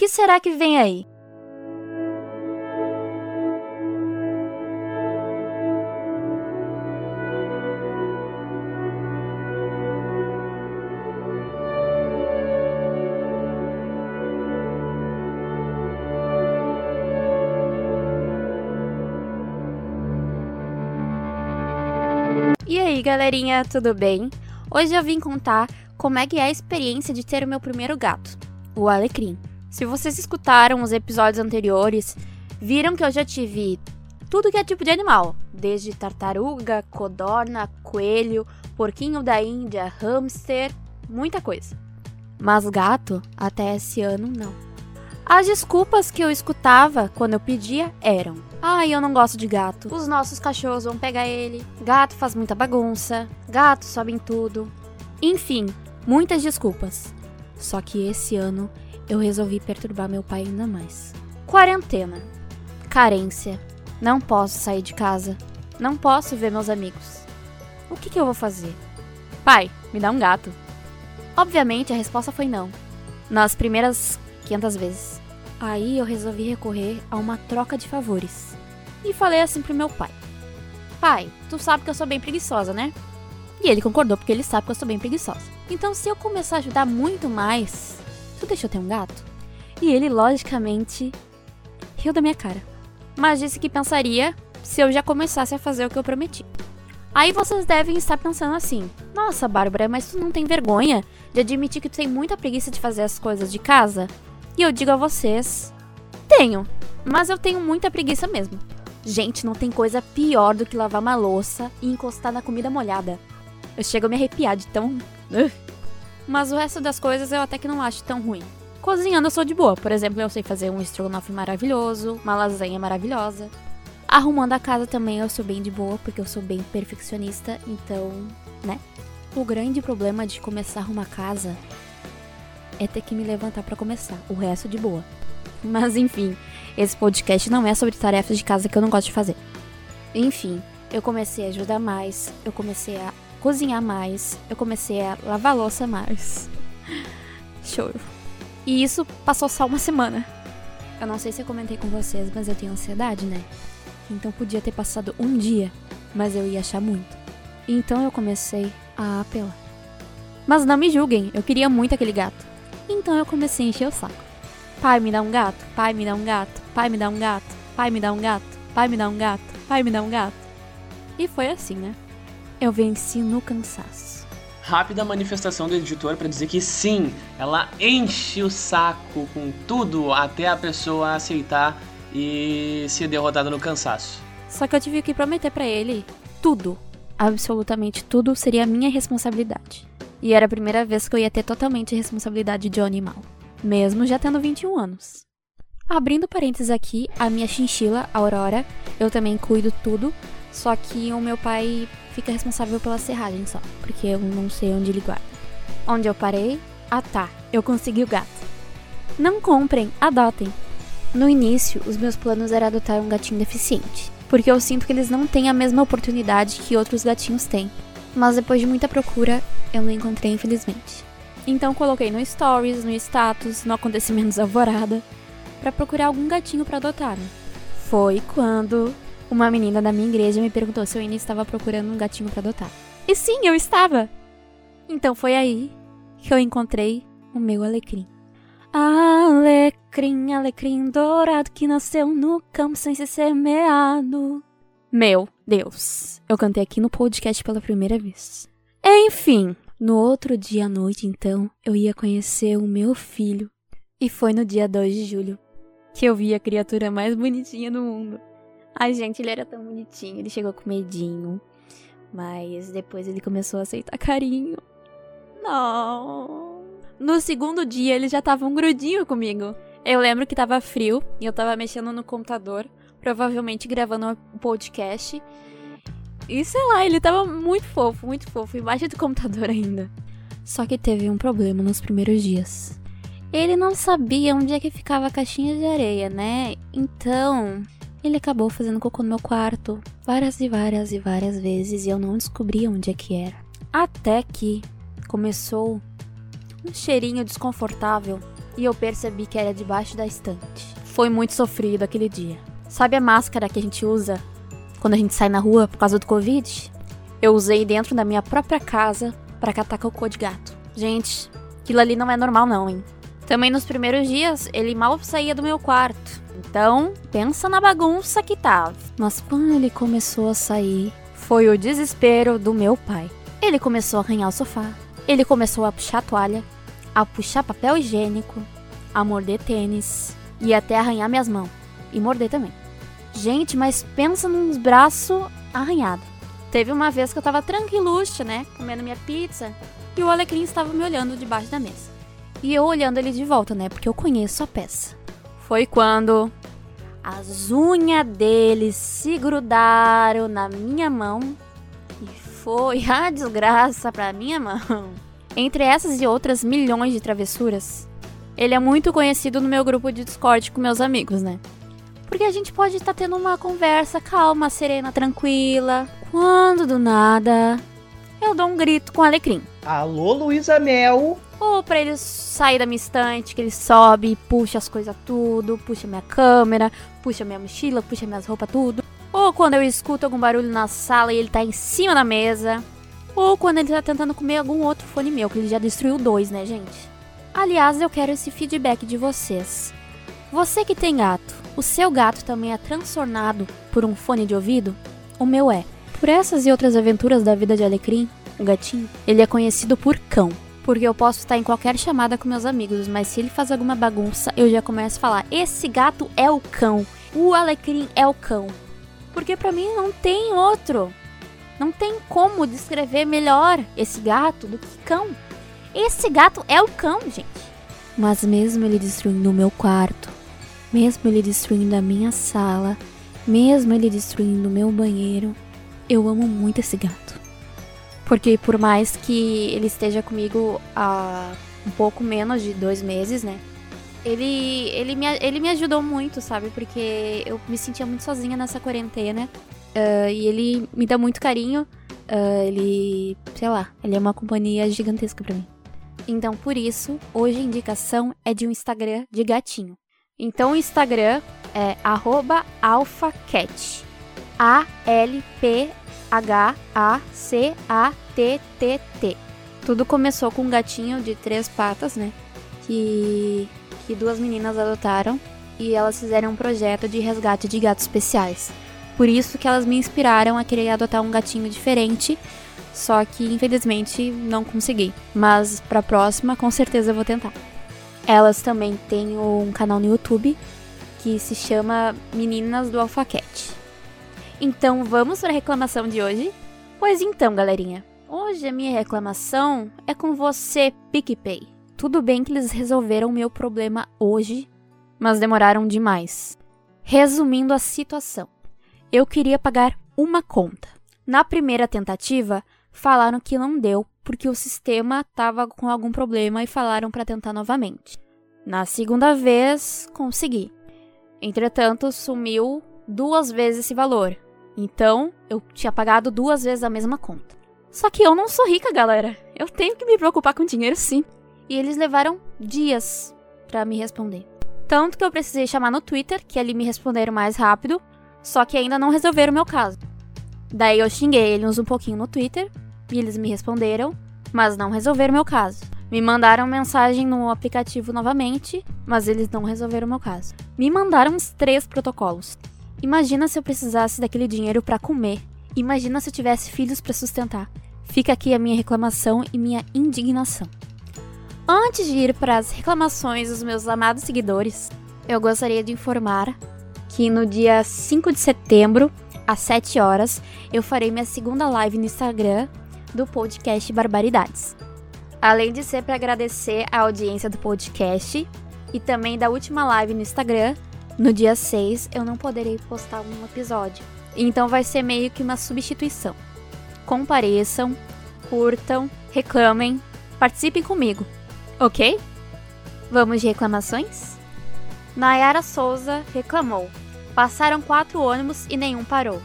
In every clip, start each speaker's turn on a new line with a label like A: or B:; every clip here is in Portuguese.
A: que será que vem aí? E aí, galerinha, tudo bem? Hoje eu vim contar como é que é a experiência de ter o meu primeiro gato, o alecrim. Se vocês escutaram os episódios anteriores, viram que eu já tive tudo que é tipo de animal, desde tartaruga, codorna, coelho, porquinho da Índia, hamster, muita coisa. Mas gato, até esse ano, não. As desculpas que eu escutava quando eu pedia eram: Ai, eu não gosto de gato. Os nossos cachorros vão pegar ele. Gato faz muita bagunça. Gato sobe em tudo. Enfim, muitas desculpas. Só que esse ano eu resolvi perturbar meu pai ainda mais. Quarentena. Carência. Não posso sair de casa. Não posso ver meus amigos. O que, que eu vou fazer? Pai, me dá um gato. Obviamente a resposta foi não. Nas primeiras 500 vezes. Aí eu resolvi recorrer a uma troca de favores. E falei assim pro meu pai: Pai, tu sabe que eu sou bem preguiçosa, né? E ele concordou porque ele sabe que eu sou bem preguiçosa. Então, se eu começar a ajudar muito mais, tu deixa eu ter um gato? E ele, logicamente, riu da minha cara. Mas disse que pensaria se eu já começasse a fazer o que eu prometi. Aí vocês devem estar pensando assim: Nossa, Bárbara, mas tu não tem vergonha de admitir que tu tem muita preguiça de fazer as coisas de casa? E eu digo a vocês: Tenho, mas eu tenho muita preguiça mesmo. Gente, não tem coisa pior do que lavar uma louça e encostar na comida molhada. Eu chego a me arrepiar de tão. Mas o resto das coisas eu até que não acho tão ruim. Cozinhando eu sou de boa. Por exemplo, eu sei fazer um estrogonofe maravilhoso, uma lasanha maravilhosa. Arrumando a casa também eu sou bem de boa, porque eu sou bem perfeccionista, então, né? O grande problema de começar uma casa é ter que me levantar para começar. O resto de boa. Mas enfim, esse podcast não é sobre tarefas de casa que eu não gosto de fazer. Enfim, eu comecei a ajudar mais, eu comecei a cozinhar mais, eu comecei a lavar louça mais. Choro. E isso passou só uma semana. Eu não sei se eu comentei com vocês, mas eu tenho ansiedade, né? Então podia ter passado um dia, mas eu ia achar muito. Então eu comecei a apelar. Mas não me julguem, eu queria muito aquele gato. Então eu comecei a encher o saco. Pai, me dá um gato. Pai, me dá um gato. Pai, me dá um gato. Pai, me dá um gato. Pai, me dá um gato. Pai, me dá um gato. E foi assim, né? Eu venci no cansaço.
B: Rápida manifestação do editor para dizer que sim, ela enche o saco com tudo até a pessoa aceitar e ser derrotada no cansaço.
A: Só que eu tive que prometer para ele tudo, absolutamente tudo seria minha responsabilidade. E era a primeira vez que eu ia ter totalmente responsabilidade de um animal, mesmo já tendo 21 anos. Abrindo parênteses aqui, a minha chinchila, Aurora, eu também cuido tudo, só que o meu pai fica responsável pela serragem só, porque eu não sei onde ele guarda. Onde eu parei? Ah tá, eu consegui o gato. Não comprem, adotem. No início, os meus planos era adotar um gatinho deficiente, porque eu sinto que eles não têm a mesma oportunidade que outros gatinhos têm. Mas depois de muita procura, eu não encontrei, infelizmente. Então coloquei no stories, no status, no acontecimentos alvorada, para procurar algum gatinho para adotar. Foi quando uma menina da minha igreja me perguntou se eu ainda estava procurando um gatinho para adotar. E sim, eu estava. Então foi aí que eu encontrei o meu alecrim. Alecrim, alecrim dourado que nasceu no campo sem ser semeado. Meu Deus, eu cantei aqui no podcast pela primeira vez. Enfim, no outro dia à noite, então, eu ia conhecer o meu filho. E foi no dia 2 de julho que eu vi a criatura mais bonitinha do mundo. Ai, gente, ele era tão bonitinho. Ele chegou com medinho. Mas depois ele começou a aceitar carinho. Não. No segundo dia, ele já tava um grudinho comigo. Eu lembro que tava frio e eu tava mexendo no computador, provavelmente gravando um podcast. E sei lá, ele tava muito fofo, muito fofo, embaixo do computador ainda. Só que teve um problema nos primeiros dias. Ele não sabia onde é que ficava a caixinha de areia, né? Então, ele acabou fazendo cocô no meu quarto várias e várias e várias vezes e eu não descobria onde é que era. Até que começou um cheirinho desconfortável e eu percebi que era debaixo da estante. Foi muito sofrido aquele dia. Sabe a máscara que a gente usa quando a gente sai na rua por causa do Covid? Eu usei dentro da minha própria casa para catar cocô de gato. Gente, aquilo ali não é normal não, hein? Também nos primeiros dias, ele mal saía do meu quarto. Então, pensa na bagunça que tava. Mas quando ele começou a sair, foi o desespero do meu pai. Ele começou a arranhar o sofá. Ele começou a puxar a toalha, a puxar papel higiênico, a morder tênis e até arranhar minhas mãos. E morder também. Gente, mas pensa nos braços arranhados. Teve uma vez que eu tava tranquiluxa, né? Comendo minha pizza. E o Alecrim estava me olhando debaixo da mesa. E eu olhando ele de volta, né? Porque eu conheço a peça. Foi quando as unhas dele se grudaram na minha mão. E foi a desgraça pra minha mão. Entre essas e outras milhões de travessuras, ele é muito conhecido no meu grupo de Discord com meus amigos, né? Porque a gente pode estar tá tendo uma conversa calma, serena, tranquila. Quando do nada eu dou um grito com alecrim.
C: Alô, Luísa Mel!
A: Ou pra ele sair da minha estante, que ele sobe, puxa as coisas tudo, puxa minha câmera, puxa minha mochila, puxa minhas roupas tudo. Ou quando eu escuto algum barulho na sala e ele tá em cima da mesa. Ou quando ele tá tentando comer algum outro fone meu, que ele já destruiu dois, né, gente? Aliás, eu quero esse feedback de vocês. Você que tem gato, o seu gato também é transtornado por um fone de ouvido? O meu é. Por essas e outras aventuras da vida de Alecrim, o gatinho, ele é conhecido por cão. Porque eu posso estar em qualquer chamada com meus amigos, mas se ele faz alguma bagunça, eu já começo a falar: esse gato é o cão. O Alecrim é o cão. Porque para mim não tem outro. Não tem como descrever melhor esse gato do que cão. Esse gato é o cão, gente. Mas mesmo ele destruindo o meu quarto, mesmo ele destruindo a minha sala, mesmo ele destruindo o meu banheiro, eu amo muito esse gato. Porque por mais que ele esteja comigo há um pouco menos de dois meses, né? Ele, ele, me, ele me ajudou muito, sabe? Porque eu me sentia muito sozinha nessa quarentena. Uh, e ele me dá muito carinho. Uh, ele, sei lá, ele é uma companhia gigantesca para mim. Então, por isso, hoje a indicação é de um Instagram de gatinho. Então, o Instagram é alfacat. A-L-P-H-A-C-A-T-T-T. Tudo começou com um gatinho de três patas, né? Que, que duas meninas adotaram e elas fizeram um projeto de resgate de gatos especiais. Por isso que elas me inspiraram a querer adotar um gatinho diferente só que infelizmente não consegui. Mas pra próxima, com certeza eu vou tentar. Elas também têm um canal no YouTube que se chama Meninas do Alfaquete. Então vamos para a reclamação de hoje? Pois então, galerinha. Hoje a minha reclamação é com você, PicPay. Tudo bem que eles resolveram o meu problema hoje, mas demoraram demais. Resumindo a situação, eu queria pagar uma conta. Na primeira tentativa, falaram que não deu porque o sistema estava com algum problema e falaram para tentar novamente. Na segunda vez, consegui. Entretanto, sumiu duas vezes esse valor. Então, eu tinha pagado duas vezes a mesma conta. Só que eu não sou rica, galera. Eu tenho que me preocupar com dinheiro sim. E eles levaram dias para me responder. Tanto que eu precisei chamar no Twitter, que ali me responderam mais rápido, só que ainda não resolveram o meu caso. Daí eu xinguei eles um pouquinho no Twitter e eles me responderam, mas não resolveram meu caso. Me mandaram mensagem no aplicativo novamente, mas eles não resolveram meu caso. Me mandaram uns três protocolos. Imagina se eu precisasse daquele dinheiro para comer. Imagina se eu tivesse filhos para sustentar. Fica aqui a minha reclamação e minha indignação. Antes de ir para as reclamações dos meus amados seguidores, eu gostaria de informar que no dia 5 de setembro às 7 horas, eu farei minha segunda live no Instagram do podcast Barbaridades. Além de ser para agradecer a audiência do podcast e também da última live no Instagram, no dia 6 eu não poderei postar um episódio. Então vai ser meio que uma substituição. Compareçam, curtam, reclamem, participem comigo, ok? Vamos de reclamações? Nayara Souza reclamou. Passaram quatro ônibus e nenhum parou.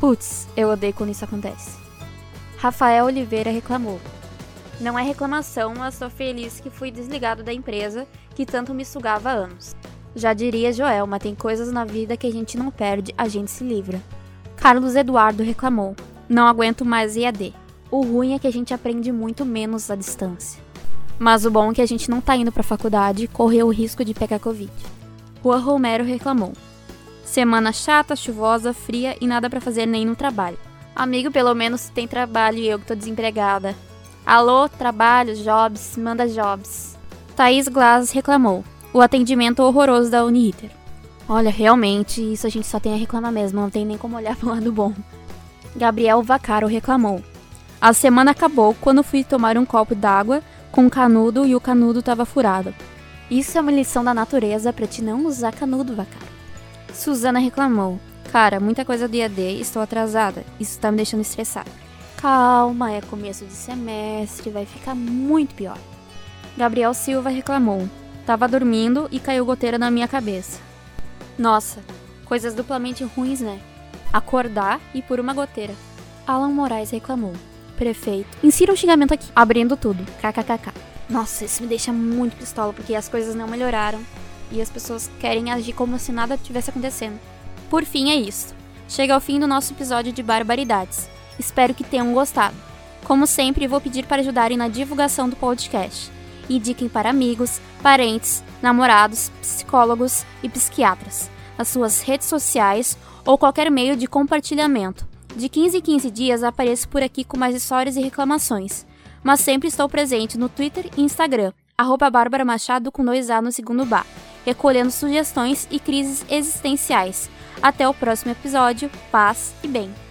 A: Putz, eu odeio quando isso acontece. Rafael Oliveira reclamou. Não é reclamação, mas estou feliz que fui desligado da empresa que tanto me sugava há anos. Já diria Joelma, tem coisas na vida que a gente não perde, a gente se livra. Carlos Eduardo reclamou: Não aguento mais EAD. O ruim é que a gente aprende muito menos à distância. Mas o bom é que a gente não tá indo pra faculdade e correu o risco de pegar Covid. Rua Romero reclamou: Semana chata, chuvosa, fria e nada para fazer nem no trabalho. Amigo, pelo menos tem trabalho e eu que tô desempregada. Alô, trabalho, jobs, manda jobs. Thaís Glass reclamou. O atendimento horroroso da Uniriter. Olha, realmente, isso a gente só tem a reclamar mesmo, não tem nem como olhar pro lado bom. Gabriel Vacaro reclamou. A semana acabou quando fui tomar um copo d'água com canudo e o canudo estava furado. Isso é uma lição da natureza para te não usar canudo, Vacaro. Suzana reclamou. Cara, muita coisa do IAD, estou atrasada. Isso tá me deixando estressada. Calma, é começo de semestre, vai ficar muito pior. Gabriel Silva reclamou. Tava dormindo e caiu goteira na minha cabeça. Nossa, coisas duplamente ruins, né? Acordar e por uma goteira. Alan Moraes reclamou. Prefeito, insira um xingamento aqui, abrindo tudo. KKKK. Nossa, isso me deixa muito pistola porque as coisas não melhoraram e as pessoas querem agir como se nada tivesse acontecendo. Por fim, é isso. Chega ao fim do nosso episódio de Barbaridades. Espero que tenham gostado. Como sempre, vou pedir para ajudarem na divulgação do podcast. Indiquem para amigos, parentes, namorados, psicólogos e psiquiatras, nas suas redes sociais ou qualquer meio de compartilhamento. De 15 em 15 dias apareço por aqui com mais histórias e reclamações, mas sempre estou presente no Twitter e Instagram, arroba Bárbara Machado com dois A no segundo bar, recolhendo sugestões e crises existenciais. Até o próximo episódio, paz e bem.